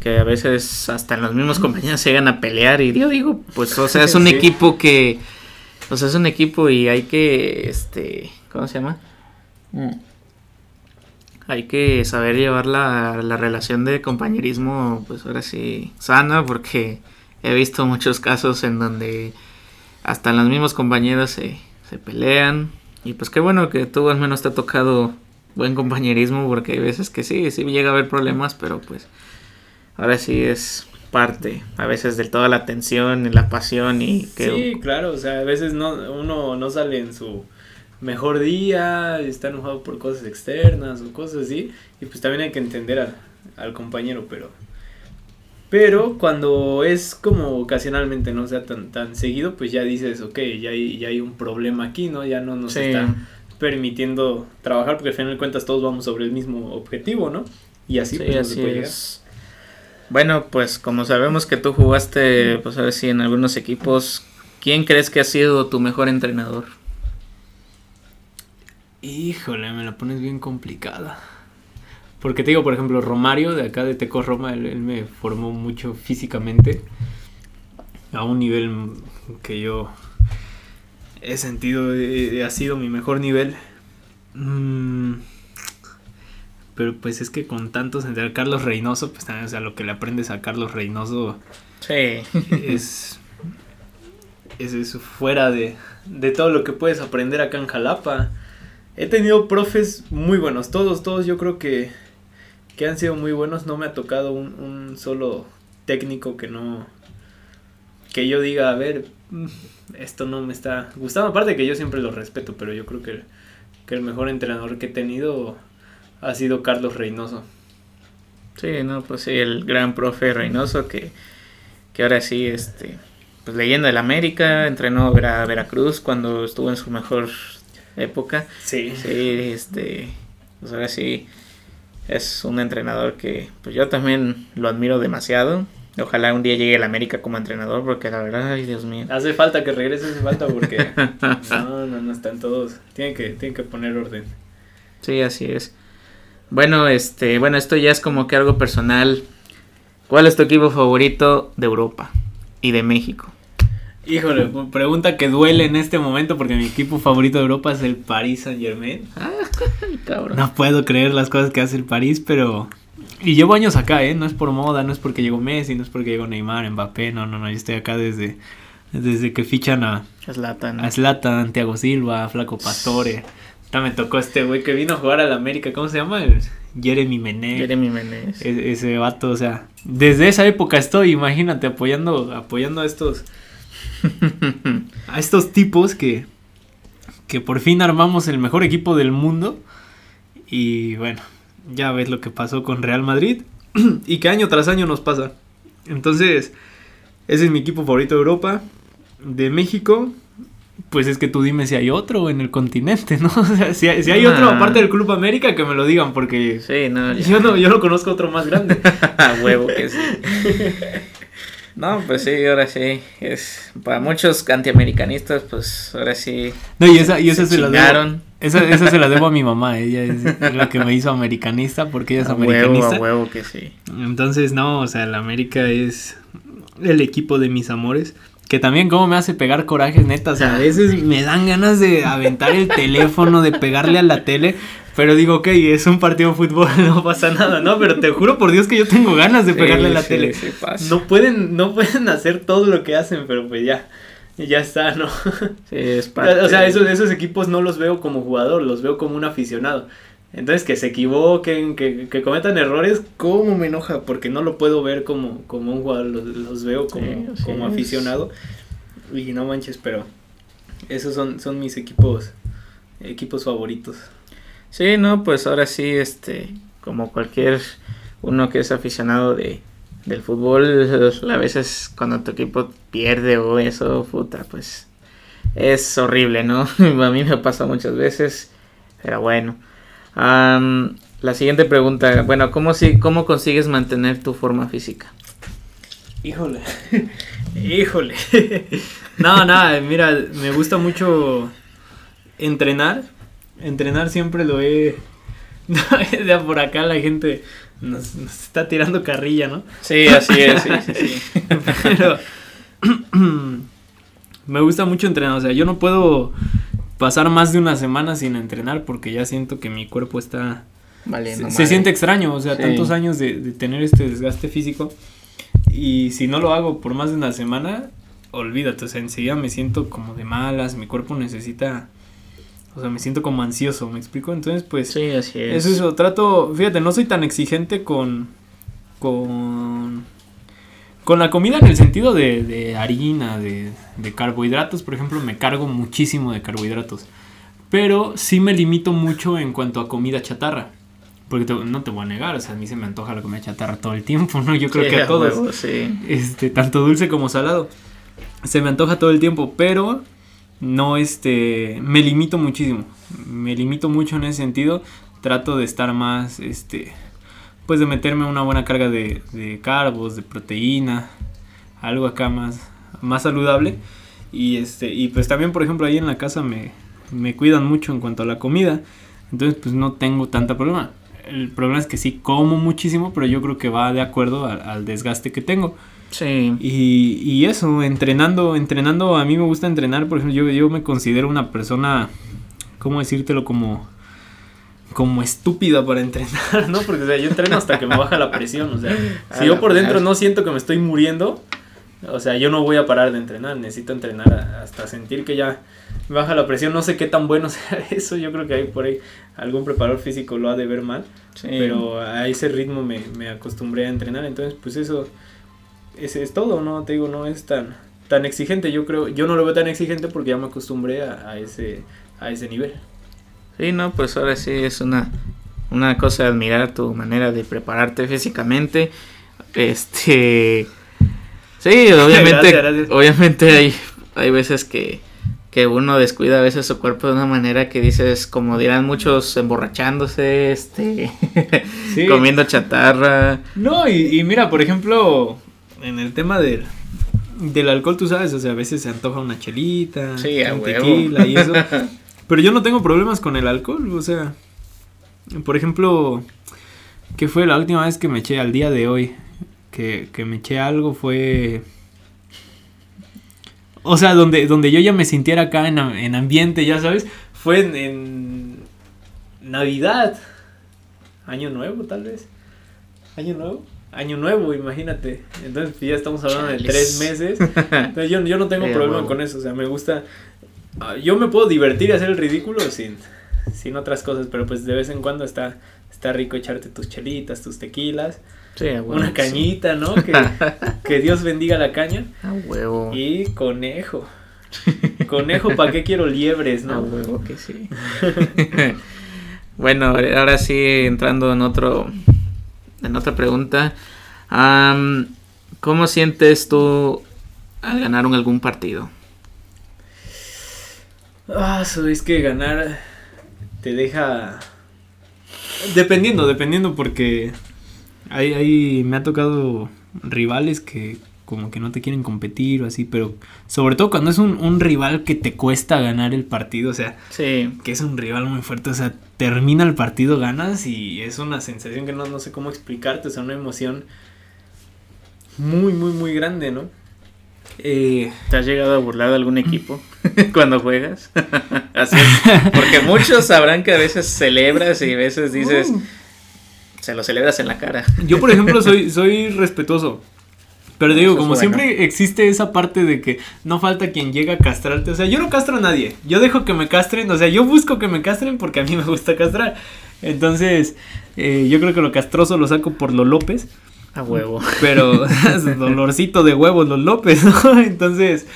que a veces hasta los mismos compañeros se llegan a pelear y yo digo, pues, o sea, es un equipo que, o sea, es un equipo y hay que, este, ¿cómo se llama? Mm. Hay que saber llevar la, la relación de compañerismo, pues ahora sí, sana, porque he visto muchos casos en donde hasta los mismos compañeros se, se pelean. Y pues qué bueno que tú al menos te ha tocado buen compañerismo, porque hay veces que sí, sí llega a haber problemas, pero pues ahora sí es parte a veces de toda la tensión y la pasión y que... Sí, claro, o sea, a veces no, uno no sale en su mejor día, está enojado por cosas externas o cosas así, y pues también hay que entender al compañero, pero... Pero cuando es como ocasionalmente, no sea tan, tan seguido, pues ya dices, ok, ya hay, ya hay un problema aquí, ¿no? Ya no nos está permitiendo trabajar, porque al final de cuentas todos vamos sobre el mismo objetivo, ¿no? Y así, pues, así es. Bueno, pues como sabemos que tú jugaste, pues a ver si en algunos equipos, ¿quién crees que ha sido tu mejor entrenador? Híjole, me la pones bien complicada. Porque te digo, por ejemplo, Romario de acá de Teco Roma, él, me formó mucho físicamente. A un nivel que yo he sentido, ha sido mi mejor nivel. Mm, pero pues es que con tantos entre Carlos Reynoso, pues también, o sea, lo que le aprendes a Carlos Reynoso. Sí. Es. Es eso, fuera de, de todo lo que puedes aprender acá en Jalapa. He tenido profes muy buenos, todos, todos yo creo que, que han sido muy buenos. No me ha tocado un, un solo técnico que no. que yo diga, a ver, mm, esto no me está gustando. Aparte que yo siempre lo respeto, pero yo creo que, que el mejor entrenador que he tenido ha sido Carlos Reynoso. Sí, no, pues sí, el gran profe Reynoso que, que ahora sí, este, pues leyenda del América, entrenó a Veracruz cuando estuvo en su mejor época. Sí. Sí, este, pues ahora sí es un entrenador que pues yo también lo admiro demasiado. Ojalá un día llegue al América como entrenador porque la verdad, ay Dios mío. Hace falta que regrese, hace falta porque no, no, no están todos, tienen que, tienen que poner orden. Sí, así es. Bueno, este, bueno, esto ya es como que algo personal. ¿Cuál es tu equipo favorito de Europa y de México? Híjole, pregunta que duele en este momento porque mi equipo favorito de Europa es el Paris Saint Germain. No puedo creer las cosas que hace el París, pero... Y llevo años acá, ¿eh? No es por moda, no es porque llegó Messi, no es porque llegó Neymar, Mbappé, no, no, no, yo estoy acá desde, desde que fichan a... Zlatan. A Zlatan, Thiago Silva, Flaco Pastore me tocó este güey que vino a jugar al América, ¿cómo se llama? Jeremy Menez. Jeremy Menez. E-, ese vato, o sea, desde esa época estoy, imagínate, apoyando, apoyando a estos, a estos tipos que, que por fin armamos el mejor equipo del mundo. Y bueno, ya ves lo que pasó con Real Madrid y que año tras año nos pasa. Entonces, ese es mi equipo favorito de Europa. De México, pues es que tú dime si hay otro en el continente, ¿no? O sea, si hay, si hay otro ah. aparte del Club América, que me lo digan, porque sí, no, yo no, yo no conozco otro más grande. A huevo que sí. No, pues sí, ahora sí. Es para muchos antiamericanistas, pues ahora sí. No, y esa, y esa se, la debo. Esa, esa se la debo a mi mamá. Ella es la que me hizo americanista porque ella es americanista. Huevo, a huevo que sí. Entonces, no, o sea, el América es el equipo de mis amores. Que también como me hace pegar corajes, neta. O sea, a veces me dan ganas de aventar el teléfono, de pegarle a la tele. Pero digo, ok, es un partido de fútbol, no pasa nada, ¿no? Pero te juro por Dios que yo tengo ganas de pegarle a la tele. no pueden, no pueden hacer todo lo que hacen, pero pues ya. Ya está, ¿no? Sí, es parte. O sea, esos, esos equipos no los veo como jugador, los veo como un aficionado. Entonces, que se equivoquen, que, que, cometan errores, ¿cómo me enoja? Porque no lo puedo ver como, como un jugador, los, veo como, como aficionado. Y no manches, pero esos son, son mis equipos, equipos favoritos. Sí, no, pues ahora sí, este, como cualquier uno que es aficionado de, del fútbol, a veces cuando tu equipo pierde o eso, puta, pues es horrible, ¿no? a mí me pasa muchas veces, pero bueno la siguiente pregunta, bueno, ¿cómo, si, ¿cómo consigues mantener tu forma física? Híjole, híjole. no, nada, mira, me gusta mucho entrenar. Entrenar siempre lo he... de por acá la gente nos, está tirando carrilla, ¿no? Sí, así es, sí, sí. Pero me gusta mucho entrenar, o sea, yo no puedo pasar más de una semana sin entrenar porque ya siento que mi cuerpo está... se, siente extraño, o sea, tantos años de, tener este desgaste físico y si no lo hago por más de una semana, olvídate, o sea, enseguida me siento como de malas, mi cuerpo necesita... O sea, me siento como ansioso, ¿me explico? Entonces, pues... Sí, así es. Eso, eso, trato... Fíjate, no soy tan exigente con... Con Con la comida en el sentido de, de harina, de, de carbohidratos, por ejemplo, me cargo muchísimo de carbohidratos. Pero sí me limito mucho en cuanto a comida chatarra. Porque te- no te voy a negar, o sea, a mí se me antoja la comida chatarra todo el tiempo, ¿no? Yo creo Sí, que a todos. huevo, sí. Este, tanto dulce como salado. Se me antoja todo el tiempo, pero no este me limito muchísimo. Me limito mucho en ese sentido. Trato de estar más este pues de meterme una buena carga de, de carbos, de proteína, algo acá más más saludable y este y pues también por ejemplo ahí en la casa me me cuidan mucho en cuanto a la comida. Entonces pues no tengo tanta problema. El problema es que sí como muchísimo, pero yo creo que va de acuerdo al- al desgaste que tengo. Sí. Y, y eso, entrenando, entrenando, a mí me gusta entrenar, por ejemplo, yo, yo me considero una persona, ¿cómo decírtelo? Como, como estúpida para entrenar, ¿no? Porque, o sea, yo entreno hasta que me baja la presión, o sea, si yo la por dentro madre. no siento que me estoy muriendo, o sea, yo no voy a parar de entrenar, necesito entrenar hasta sentir que ya me baja la presión, no sé qué tan bueno sea eso, yo creo que hay por ahí algún preparador físico lo ha de ver mal, sí. pero a ese ritmo me, me acostumbré a entrenar, entonces pues eso ese es todo, no te digo, no es tan tan exigente, yo creo, yo no lo veo tan exigente porque ya me acostumbré a, a ese a ese nivel. Sí, no, pues ahora sí es una, una cosa de admirar tu manera de prepararte físicamente. Este. Sí, obviamente, Gracias, gracias. obviamente hay, hay veces que, que uno descuida a veces su cuerpo de una manera que dices, como dirán muchos, emborrachándose, este, Sí. comiendo chatarra. No, y, y mira, por ejemplo, en el tema del, del alcohol, tú sabes, o sea, a veces se antoja una chelita, Sí, un tequila y eso. Pero yo no tengo problemas con el alcohol, o sea, por ejemplo, ¿qué fue la última vez que me eché al día de hoy? Que, que me eché algo fue... O sea, donde, donde yo ya me sintiera acá en, en ambiente, ya sabes, fue en, en Navidad, Año Nuevo tal vez, Año Nuevo, Año Nuevo, imagínate. Entonces pues, ya estamos hablando de tres meses. Entonces yo, yo no tengo problema con eso, o sea, me gusta... ah, Yo me puedo divertir y hacer el ridículo sin, sin otras cosas, pero pues de vez en cuando está, está rico echarte tus chelitas, tus tequilas, Sí, a huevo, una sí. cañita, ¿no? Que, que Dios bendiga la caña. A huevo. Y conejo. Conejo, ¿para qué quiero liebres, A no? huevo que sí. bueno, ahora sí, entrando en otro. En otra pregunta. Am, ¿Cómo sientes tú al ganar un- algún partido? Ah, es que ganar te deja. Dependiendo, dependiendo, porque hay, hay, me ha tocado rivales que como que no te quieren competir o así, pero sobre todo cuando es un, un rival que te cuesta ganar el partido, o sea, Sí, que es un rival muy fuerte, o sea, termina el partido, ganas y es una sensación que no, no sé cómo explicarte, o sea, una emoción muy, muy, muy grande, ¿no? Eh, ¿te has llegado a burlar de algún equipo cuando juegas? Así es, porque muchos sabrán que a veces celebras y a veces dices, Uh. se lo celebras en la cara. Yo, por ejemplo, soy, soy respetuoso. Pero digo, Eso es como bueno. siempre existe esa parte de que no falta quien llega a castrarte. O sea, yo no castro a nadie. Yo dejo que me castren. O sea, yo busco que me castren porque a mí me gusta castrar. Entonces, eh, yo creo que lo castroso lo saco por los López. A huevo. Pero dolorcito de huevos los López, ¿no? Entonces,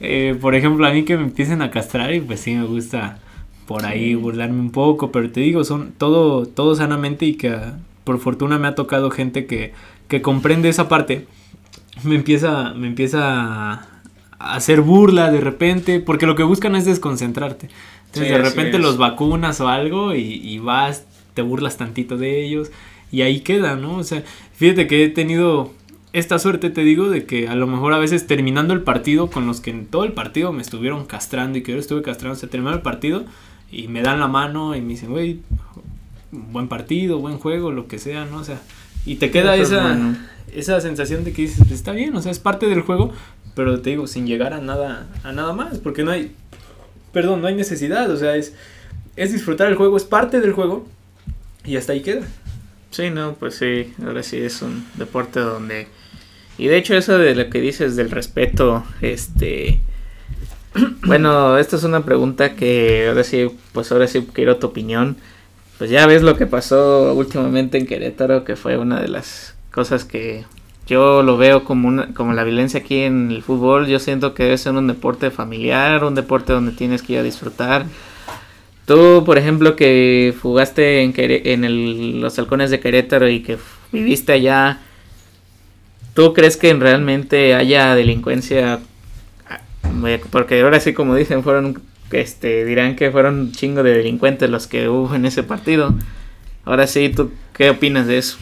eh, por ejemplo, a mí que me empiecen a castrar y pues sí me gusta por ahí burlarme un poco, pero te digo, son todo, todo sanamente y que ah, por fortuna me ha tocado gente que, que comprende esa parte. Me empieza, me empieza a hacer burla de repente, porque lo que buscan es desconcentrarte. Entonces Sí, de repente los vacunas o algo y, y vas, te burlas tantito de ellos y ahí queda, ¿no? O sea, fíjate que he tenido esta suerte, te digo, de que a lo mejor a veces terminando el partido con los que en todo el partido me estuvieron castrando y que yo estuve castrando, se terminó el partido y me dan la mano y me dicen, güey, buen partido, buen juego, lo que sea, ¿no? O sea, y te queda esa, bueno. esa sensación de que dices, pues está bien, o sea, es parte del juego, pero te digo, sin llegar a nada, a nada más, porque no hay, perdón, no hay necesidad, o sea, es, es disfrutar el juego, es parte del juego y hasta ahí queda. Sí, no, pues sí, ahora sí es un deporte donde... Y de hecho eso de lo que dices del respeto, este... Bueno, esta es una pregunta que ahora sí, pues ahora sí quiero tu opinión. Pues ya ves lo que pasó últimamente en Querétaro, que fue una de las cosas que yo lo veo como, una, como la violencia aquí en el fútbol. Yo siento que debe ser un deporte familiar, un deporte donde tienes que ir a disfrutar. Tú, por ejemplo, que jugaste en, los halcones de Querétaro y que viviste allá, ¿tú crees que realmente haya delincuencia? Porque ahora sí, como dicen, fueron, este, dirán que fueron un chingo de delincuentes los que hubo en ese partido. Ahora sí, ¿tú qué opinas de eso?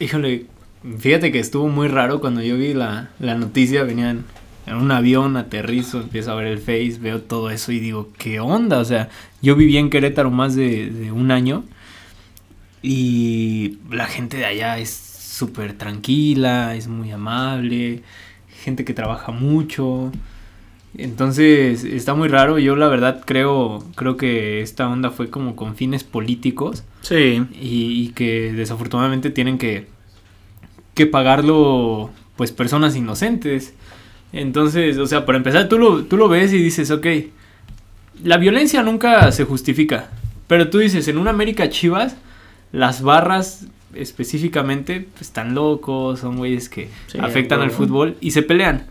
Híjole, fíjate que estuvo muy raro cuando yo vi la noticia, venían en un avión, aterrizo, empiezo a ver el Face, veo todo eso y digo, ¿qué onda? O sea, yo viví en Querétaro más de, un año y la gente de allá es súper tranquila, es muy amable, gente que trabaja mucho. Entonces está muy raro. Yo la verdad creo, creo que esta onda fue como con fines políticos. Sí. Y, y que desafortunadamente tienen que, que pagarlo pues personas inocentes. Entonces, o sea, para empezar, tú lo, tú lo ves y dices, ok, la violencia nunca se justifica. Pero tú dices, en una América Chivas, las barras específicamente están locos, son güeyes que afectan al fútbol y se pelean.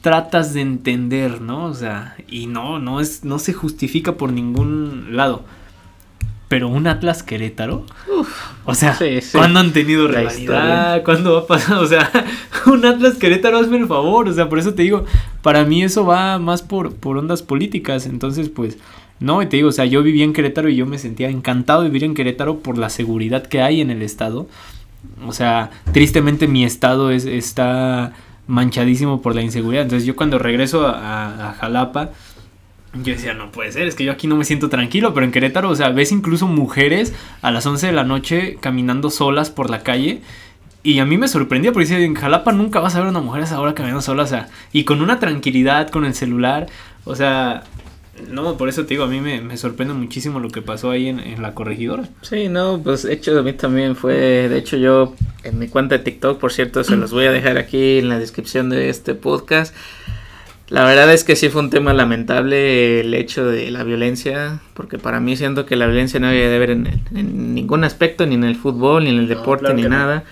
Tratas de entender, ¿no? O sea, y no, no es, no se justifica por ningún lado. Pero un Atlas Querétaro. o sea, ¿cuándo han tenido rivalidad? ¿Cuándo ha pasado? O sea, un Atlas Querétaro, hazme el favor. O sea, por eso te digo, para mí eso va más por, por ondas políticas. Entonces, pues, no, te digo, o sea, yo viví en Querétaro y yo me sentía encantado de vivir en Querétaro por la seguridad que hay en el estado. O sea, tristemente mi estado es, está manchadísimo por la inseguridad. Entonces, yo cuando regreso a, a Jalapa yo decía, no puede ser, es que yo aquí no me siento tranquilo, pero en Querétaro, o sea, ves incluso mujeres a las 11 de la noche caminando solas por la calle. Y a mí me sorprendía porque decía, en Jalapa nunca vas a ver una mujer a esa hora caminando sola, o sea, y con una tranquilidad, con el celular, o sea, no, por eso te digo, a mí me, sorprende muchísimo lo que pasó ahí en, en, la corregidora. Sí, no, pues de hecho a mí también fue, de hecho yo en mi cuenta de TikTok, por cierto, se los voy a dejar aquí en la descripción de este podcast. La verdad es que sí fue un tema lamentable el hecho de la violencia, porque para mí siento que la violencia no había de ver en, ningún aspecto, ni en el fútbol, ni en el deporte, ni nada.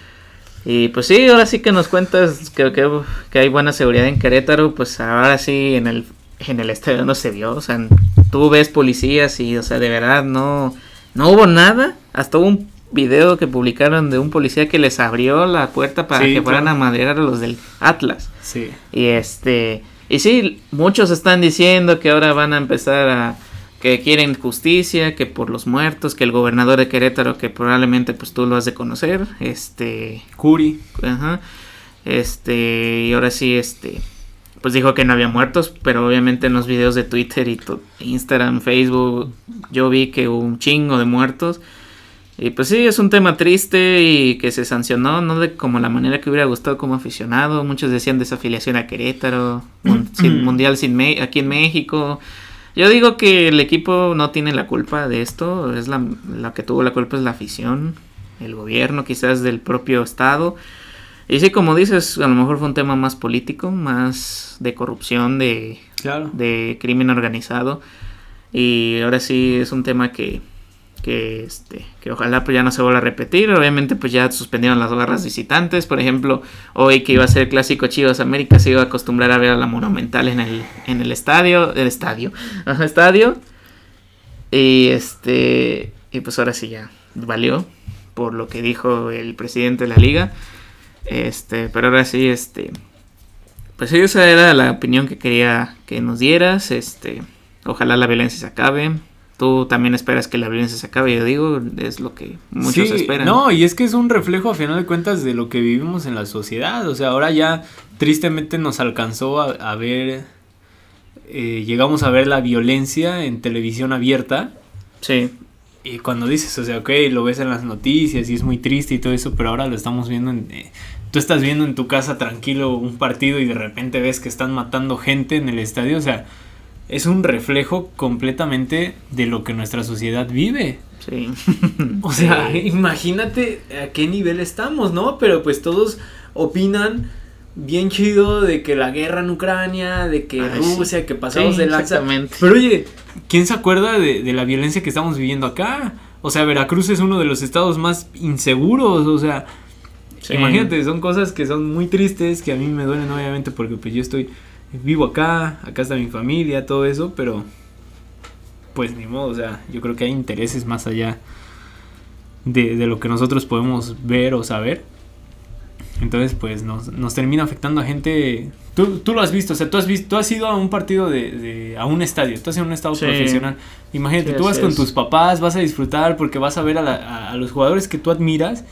Y pues sí, ahora sí que nos cuentas que, que, que, hay buena seguridad en Querétaro, pues ahora sí en el, en el estadio no se vio, o sea, tú ves policías y, o sea, de verdad no, no hubo nada, hasta hubo un video que publicaron de un policía que les abrió la puerta para que fueran a madrear a los del Atlas. Sí. Y este... Y sí, muchos están diciendo que ahora van a empezar a que quieren justicia, que por los muertos, que el gobernador de Querétaro, que probablemente pues tú lo has de conocer, este Curi, ajá, este y ahora sí este pues dijo que no había muertos, pero obviamente en los videos de Twitter y Instagram, Facebook, yo vi que hubo un chingo de muertos. Y pues sí, es un tema triste y que se sancionó, no de como la manera que hubiera gustado como aficionado. Muchos decían desafiliación a Querétaro, mundial sin aquí en México. Yo digo que el equipo no tiene la culpa de esto, es la, la que tuvo la culpa es la afición, el gobierno quizás del propio estado. Y sí, como dices, a lo mejor fue un tema más político, más de corrupción, de, de crimen organizado. Y ahora sí es un tema que que este que ojalá pues ya no se vuelva a repetir. Obviamente pues ya suspendieron las barras visitantes. Por ejemplo hoy que iba a ser el clásico Chivas América se iba a acostumbrar a ver a la Monumental en el en el estadio el estadio Ajá, estadio. Y este y pues ahora sí ya valió por lo que dijo el presidente de la liga. Este pero ahora sí este pues esa era la opinión que quería que nos dieras. Este ojalá la violencia se acabe tú también esperas que la violencia se acabe, yo digo, es lo que muchos esperan. No, y es que es un reflejo a final de cuentas de lo que vivimos en la sociedad, o sea, ahora ya tristemente nos alcanzó a, ver, eh, llegamos a ver la violencia en televisión abierta. Sí. Y cuando dices, o sea, ok, lo ves en las noticias y es muy triste y todo eso, pero ahora lo estamos viendo en... Eh, tú estás viendo en tu casa tranquilo un partido y de repente ves que están matando gente en el estadio, o sea es un reflejo completamente de lo que nuestra sociedad vive. Sí. o sea, imagínate a qué nivel estamos, ¿no? Pero pues todos opinan bien chido de que la guerra en Ucrania, de que Rusia, que pasamos de lanza. Pero oye, ¿quién se acuerda de, de la violencia que estamos viviendo acá? O sea, Veracruz es uno de los estados más inseguros, o sea, Imagínate, son cosas que son muy tristes, que a mí me duelen obviamente porque pues yo estoy vivo acá, acá está mi familia, todo eso, pero pues ni modo, o sea, yo creo que hay intereses más allá de, de lo que nosotros podemos ver o saber. Entonces, pues nos, nos termina afectando a gente. Tú, tú, lo has visto, o sea, tú has visto, tú has ido a un partido de, de a un estadio, tú has ido a un estadio profesional. Imagínate, tú vas con tus papás, vas a disfrutar porque vas a ver a, la, a, los jugadores que tú admiras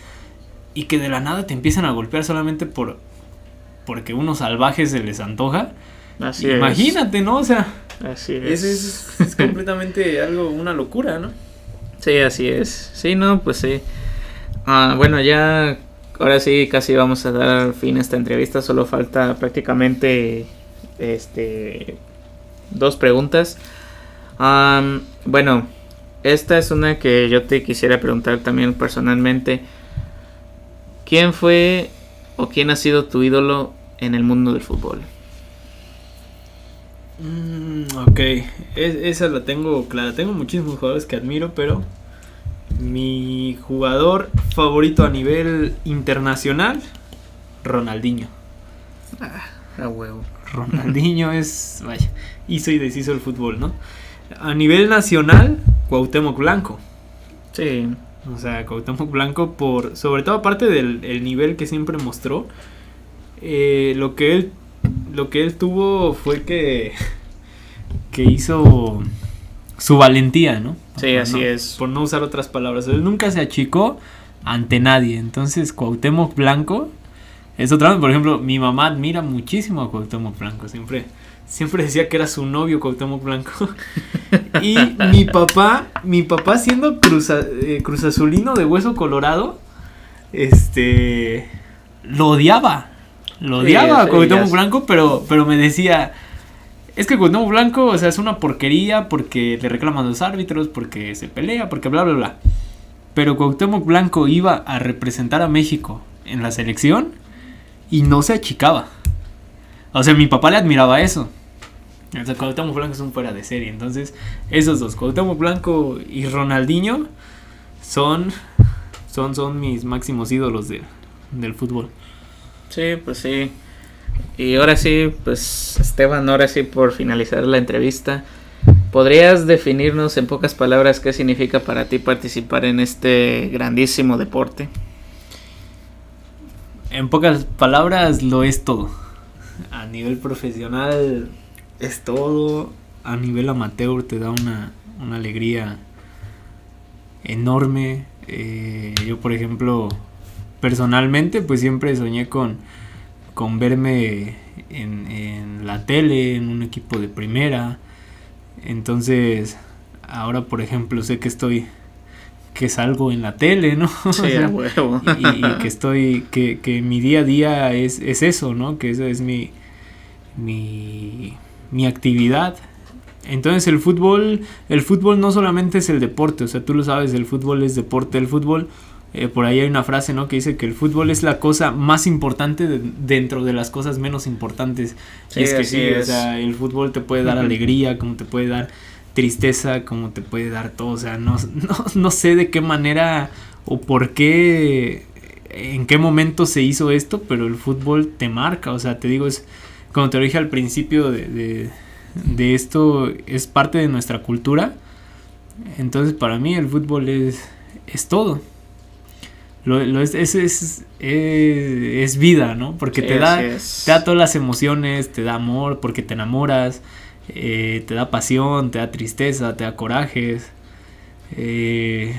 y que de la nada te empiezan a golpear solamente por porque unos salvajes se les antoja. Así Imagínate, ¿no? O sea, así es. Es, es, completamente algo, una locura, ¿no? Sí, así es. Sí, no, pues sí. Ah, bueno, ya ahora sí casi vamos a dar fin a esta entrevista. Solo falta prácticamente este dos preguntas. bueno, esta es una que yo te quisiera preguntar también personalmente. ¿Quién fue o quién ha sido tu ídolo en el mundo del fútbol? Mm, ok, esa la tengo clara. Tengo muchísimos jugadores que admiro, pero mi jugador favorito a nivel internacional, Ronaldinho. Ah, a huevo. Ronaldinho es, vaya, hizo y deshizo el fútbol, ¿no? A nivel nacional, Cuauhtémoc Blanco. Sí. O sea, Cuauhtémoc Blanco por, sobre todo aparte del nivel que siempre mostró, eh, lo que él, lo que él tuvo fue que, que hizo su valentía, ¿no? Sí, así es. Por no usar otras palabras. Él nunca se achicó ante nadie. Entonces, Cuauhtémoc Blanco es otra Por ejemplo, mi mamá admira muchísimo a Cuauhtémoc Blanco. Siempre, siempre decía que era su novio Cuauhtémoc Blanco. y mi papá, mi papá siendo cruz, eh, cruzazulino de hueso colorado, este, lo odiaba. Lo odiaba a Cuauhtémoc Blanco, pero, pero me decía es que Cuauhtémoc Blanco, o sea, es una porquería porque le reclaman los árbitros, porque se pelea, porque bla, bla, bla. Pero Cuauhtémoc Blanco iba a representar a México en la selección y no se achicaba. O sea, mi papá le admiraba eso. O sea, Cuauhtémoc Blanco es un fuera de serie. Entonces, esos dos, Cuauhtémoc Blanco y Ronaldinho, son, son, son mis máximos ídolos del fútbol. Sí, pues sí. Y ahora sí, pues Esteban, ahora sí por finalizar la entrevista, ¿podrías definirnos en pocas palabras qué significa para ti participar en este grandísimo deporte? En pocas palabras lo es todo. A nivel profesional es todo. A nivel amateur te da una, una alegría enorme. Eh, yo, por ejemplo, personalmente, pues siempre soñé con con verme en, la tele, en un equipo de primera. Entonces, ahora por ejemplo sé que estoy que salgo en la tele, ¿no? Sí, huevo. y, que estoy, que, que, mi día a día es, es eso, ¿no? Que eso es mi, mi, mi actividad. Entonces el fútbol, el fútbol no solamente es el deporte, o sea, tú lo sabes, el fútbol es deporte, el fútbol eh, por ahí hay una frase, ¿no? Que dice que el fútbol es la cosa más importante dentro de las cosas menos importantes. y es que sí, o sea, el fútbol te puede dar alegría, como te puede dar tristeza, como te puede dar todo. O sea, no, no, sé de qué manera o por qué, en qué momento se hizo esto, pero el fútbol te marca. O sea, te digo, es como te lo dije al principio de, de esto, es parte de nuestra cultura. Entonces, para mí el fútbol es, es todo. Lo, es, es, es, vida, ¿no? Porque te, da, te da todas las emociones, te da amor, porque te enamoras, eh, te da pasión, te da tristeza, te da corajes, eh,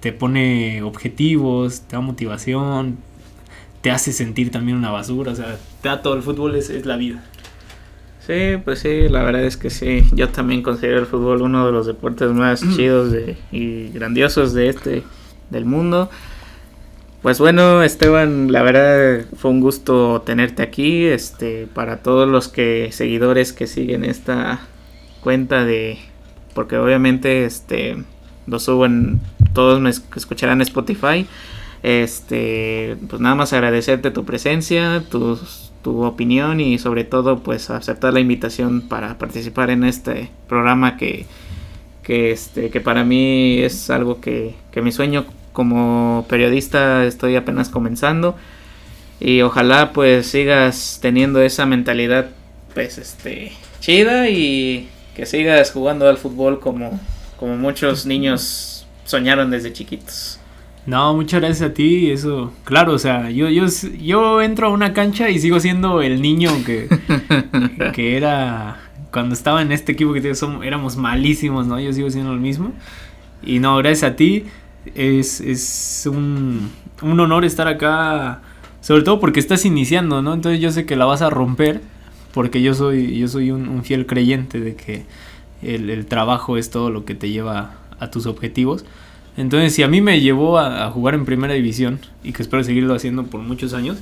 te pone objetivos, te da motivación, te hace sentir también una basura, o sea, te da todo, el fútbol es, la vida. Sí, pues sí, la verdad es que sí. Yo también considero el fútbol uno de los deportes más chidos y grandiosos de este, del mundo. Pues bueno, Esteban, la verdad fue un gusto tenerte aquí. Este, para todos los que seguidores que siguen esta cuenta de, porque obviamente este lo suben, todos me escucharán Spotify. Este, pues nada más agradecerte tu presencia, tu, tu opinión y sobre todo pues aceptar la invitación para participar en este programa que, que este, que para mí es algo que, que mi sueño como periodista estoy apenas comenzando y ojalá pues sigas teniendo esa mentalidad pues este chida y que sigas jugando al fútbol como como muchos niños soñaron desde chiquitos. No, muchas gracias a ti, eso, claro, o sea, yo, yo, yo entro a una cancha y sigo siendo el niño que, que era cuando estaba en este equipo que somos, éramos malísimos, ¿no? Yo sigo siendo el mismo. Y no, gracias a ti, es, es un, un honor estar acá, sobre todo porque estás iniciando, ¿no? Entonces yo sé que la vas a romper, porque yo soy, yo soy un, fiel creyente de que el, el trabajo es todo lo que te lleva a tus objetivos. Entonces, si a mí me llevó a, jugar en primera división y que espero seguirlo haciendo por muchos años,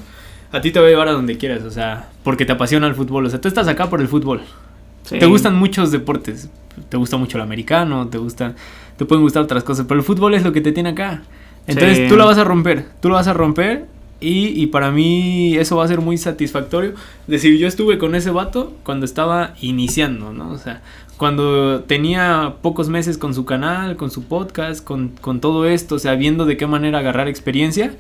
a ti te va a llevar a donde quieras, o sea, porque te apasiona el fútbol, o sea, tú estás acá por el fútbol. Te gustan muchos deportes, te gusta mucho el americano, te gusta, te pueden gustar otras cosas, pero el fútbol es lo que te tiene acá. Entonces tú lo vas a romper, tú lo vas a romper y, y, para mí eso va a ser muy satisfactorio. Decir, yo estuve con ese vato cuando estaba iniciando, ¿no? O sea, cuando tenía pocos meses con su canal, con su podcast, con, con todo esto, o sea, viendo de qué manera agarrar experiencia,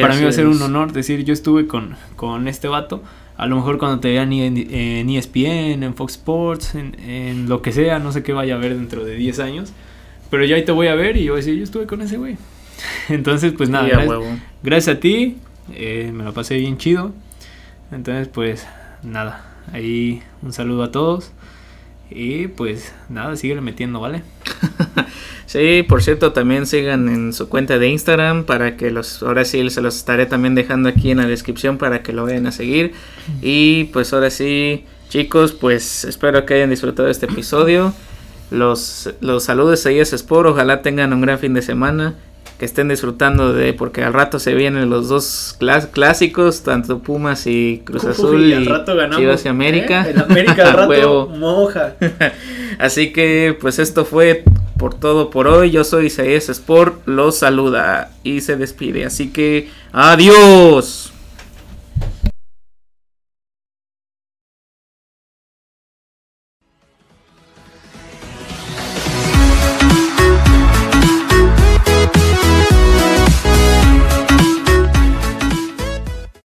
para mí va a ser un honor decir, yo estuve con, con este vato. A lo mejor cuando te vean en, en ESPN, en Fox Sports, en, en, lo que sea, no sé qué vaya a ver dentro de 10 años. Pero ya ahí te voy a ver y yo voy a decir, yo estuve con ese güey. Entonces, pues nada, gracias, a ti, eh, me lo pasé bien chido. Entonces, pues nada, ahí un saludo a todos. Y pues nada, sigue metiendo, ¿vale? sí, por cierto, también sigan en su cuenta de Instagram para que los, ahora sí se los estaré también dejando aquí en la descripción para que lo vayan a seguir. Y pues ahora sí, chicos, pues espero que hayan disfrutado este episodio. Los, los saludos a es Sport, ojalá tengan un gran fin de semana que estén disfrutando de, porque al rato se vienen los dos clásicos, tanto Pumas y Cruz Azul y, Chivas y América. ¿eh? América al rato moja. Así que pues esto fue por todo por hoy. Yo soy Isaías Sport, los saluda y se despide. Así que adiós.